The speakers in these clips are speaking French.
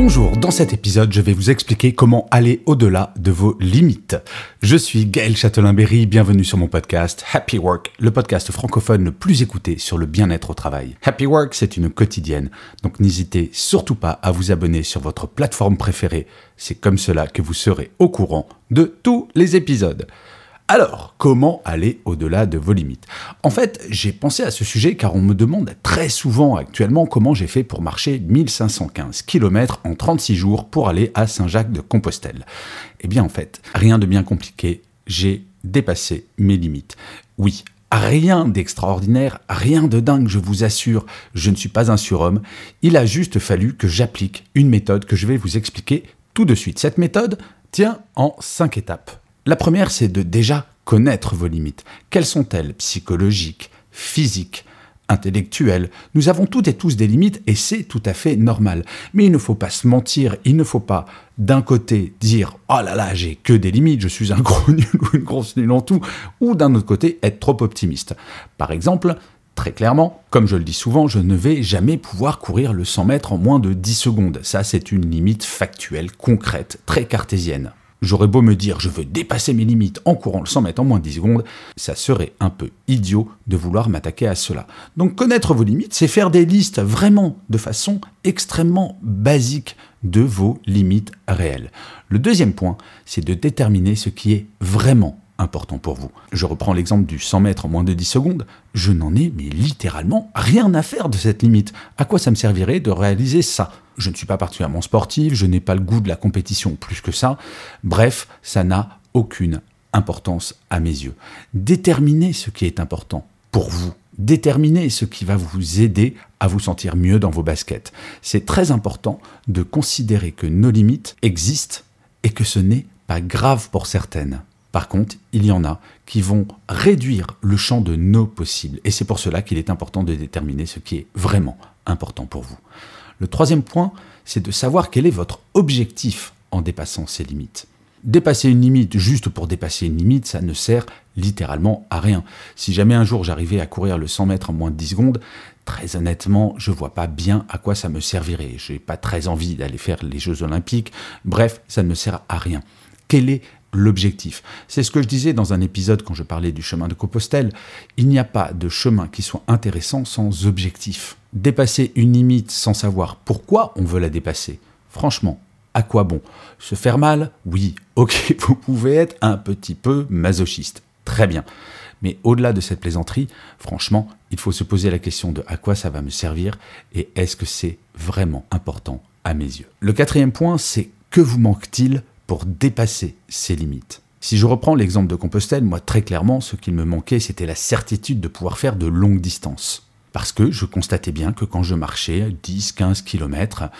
Bonjour, dans cet épisode, je vais vous expliquer comment aller au-delà de vos limites. Je suis Gaël Châtelain-Berry, bienvenue sur mon podcast Happy Work, le podcast francophone le plus écouté sur le bien-être au travail. Happy Work, c'est une quotidienne, donc n'hésitez surtout pas à vous abonner sur votre plateforme préférée. C'est comme cela que vous serez au courant de tous les épisodes. Alors, comment aller au-delà de vos limites? En fait, j'ai pensé à ce sujet car on me demande très souvent actuellement comment j'ai fait pour marcher 1515 km en 36 jours pour aller à Saint-Jacques-de-Compostelle. Eh bien en fait, rien de bien compliqué, j'ai dépassé mes limites. Oui, Rien d'extraordinaire, rien de dingue, je vous assure, je ne suis pas un surhomme. Il a juste fallu que j'applique une méthode que je vais vous expliquer tout de suite. Cette méthode tient en cinq étapes. La première, c'est de déjà connaître vos limites. Quelles sont-elles? Psychologiques, physiques, intellectuelles? Nous avons toutes et tous des limites et c'est tout à fait normal. Mais il ne faut pas se mentir, il ne faut pas d'un côté dire oh là là j'ai que des limites, je suis un gros nul ou une grosse nulle en tout, ou d'un autre côté être trop optimiste. Par exemple, Très clairement, comme je le dis souvent, je ne vais jamais pouvoir courir le 100 mètres en moins de 10 secondes. Ça, c'est une limite factuelle, concrète, très cartésienne. J'aurais beau me dire je veux dépasser mes limites en courant le 100 mètres en moins de 10 secondes, ça serait un peu idiot de vouloir m'attaquer à cela. Donc connaître vos limites, c'est faire des listes vraiment de façon extrêmement basique de vos limites réelles. Le deuxième point, c'est de déterminer ce qui est vraiment important pour vous. Je reprends l'exemple du 100 mètres en moins de 10 secondes. Je n'en ai mais littéralement rien à faire de cette limite. À quoi ça me servirait de réaliser ça? Je ne suis pas particulièrement sportif, je n'ai pas le goût de la compétition plus que ça. Bref, ça n'a aucune importance à mes yeux. Déterminez ce qui est important pour vous. Déterminez ce qui va vous aider à vous sentir mieux dans vos baskets. C'est très important de considérer que nos limites existent et que ce n'est pas grave pour certaines. Par contre, il y en a qui vont réduire le champ de nos possibles. Et c'est pour cela qu'il est important de déterminer ce qui est vraiment important pour vous. Le troisième point, c'est de savoir quel est votre objectif en dépassant ces limites. Dépasser une limite juste pour dépasser une limite, ça ne sert littéralement à rien. Si jamais un jour j'arrivais à courir le 100 mètres en moins de 10 secondes, très honnêtement, je vois pas bien à quoi ça me servirait. Je n'ai pas très envie d'aller faire les Jeux Olympiques. Bref, ça ne me sert à rien. Quel est l'objectif. C'est ce que je disais dans un épisode quand je parlais du chemin de Compostelle. Il n'y a pas de chemin qui soit intéressant sans objectif. Dépasser une limite sans savoir pourquoi on veut la dépasser, franchement, à quoi bon? Se faire mal? Oui, ok, vous pouvez être un petit peu masochiste. Très bien. Mais au-delà de cette plaisanterie, franchement, il faut se poser la question de à quoi ça va me servir et est-ce que c'est vraiment important à mes yeux? Le quatrième point, c'est que vous manque-t-il pour dépasser ses limites. Si je reprends l'exemple de Compostelle, moi très clairement, ce qu'il me manquait, c'était la certitude de pouvoir faire de longues distances. Parce que je constatais bien que quand je marchais 10-15 km,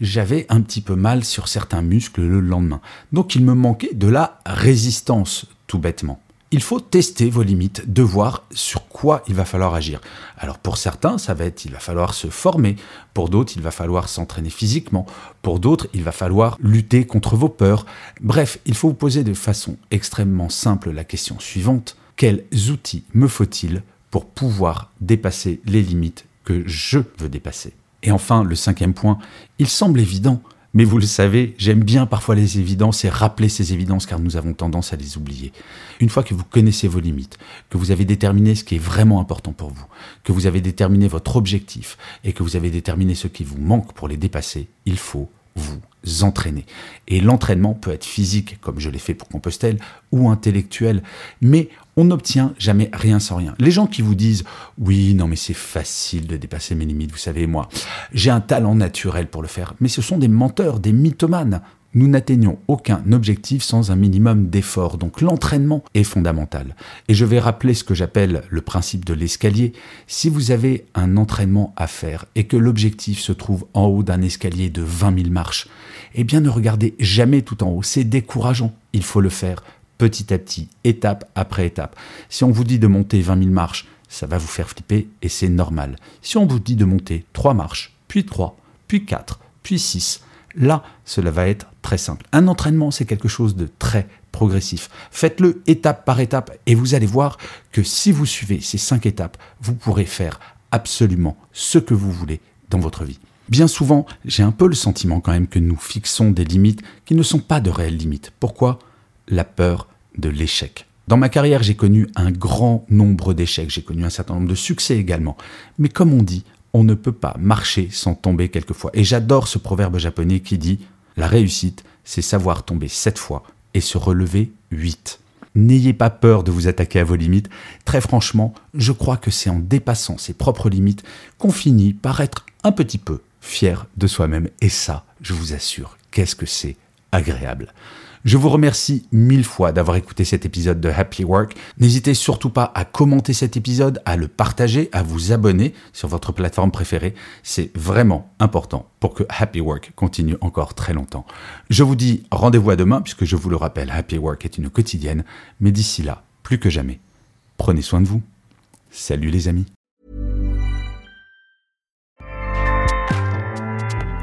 j'avais un petit peu mal sur certains muscles le lendemain. Donc il me manquait de la résistance, tout bêtement il faut tester vos limites, de voir sur quoi il va falloir agir. Alors pour certains, ça va être il va falloir se former, pour d'autres, il va falloir s'entraîner physiquement, pour d'autres, il va falloir lutter contre vos peurs. Bref, il faut vous poser de façon extrêmement simple la question suivante. Quels outils me faut-il pour pouvoir dépasser les limites que je veux dépasser? Et enfin, le cinquième point, il semble évident, mais vous le savez, j'aime bien parfois les évidences et rappeler ces évidences car nous avons tendance à les oublier. Une fois que vous connaissez vos limites, que vous avez déterminé ce qui est vraiment important pour vous, que vous avez déterminé votre objectif et que vous avez déterminé ce qui vous manque pour les dépasser, il faut vous entraîner. Et l'entraînement peut être physique, comme je l'ai fait pour Compostelle, ou intellectuel, mais on n'obtient jamais rien sans rien. Les gens qui vous disent oui, non mais c'est facile de dépasser mes limites, vous savez moi, j'ai un talent naturel pour le faire, mais ce sont des menteurs, des mythomanes. Nous n'atteignons aucun objectif sans un minimum d'effort. Donc l'entraînement est fondamental. Et je vais rappeler ce que j'appelle le principe de l'escalier. Si vous avez un entraînement à faire et que l'objectif se trouve en haut d'un escalier de 20 000 marches, eh bien ne regardez jamais tout en haut. C'est décourageant. Il faut le faire petit à petit, étape après étape. Si on vous dit de monter 20 000 marches, ça va vous faire flipper et c'est normal. Si on vous dit de monter 3 marches, puis 3, puis 4, puis 6, là, cela va être très simple. Un entraînement, c'est quelque chose de très progressif. Faites-le étape par étape et vous allez voir que si vous suivez ces 5 étapes, vous pourrez faire absolument ce que vous voulez dans votre vie. Bien souvent, j'ai un peu le sentiment quand même que nous fixons des limites qui ne sont pas de réelles limites. Pourquoi? La peur de l'échec. Dans ma carrière, j'ai connu un grand nombre d'échecs, j'ai connu un certain nombre de succès également. Mais comme on dit, on ne peut pas marcher sans tomber quelquefois. Et j'adore ce proverbe japonais qui dit La réussite, c'est savoir tomber sept fois et se relever huit. N'ayez pas peur de vous attaquer à vos limites. Très franchement, je crois que c'est en dépassant ses propres limites qu'on finit par être un petit peu fier de soi-même. Et ça, je vous assure, qu'est-ce que c'est Je vous remercie mille fois d'avoir écouté cet épisode de Happy Work. N'hésitez surtout pas à commenter cet épisode, à le partager, à vous abonner sur votre plateforme préférée. C'est vraiment important pour que Happy Work continue encore très longtemps. Je vous dis rendez-vous à demain puisque je vous le rappelle, Happy Work est une quotidienne. Mais d'ici là, plus que jamais, prenez soin de vous. Salut les amis.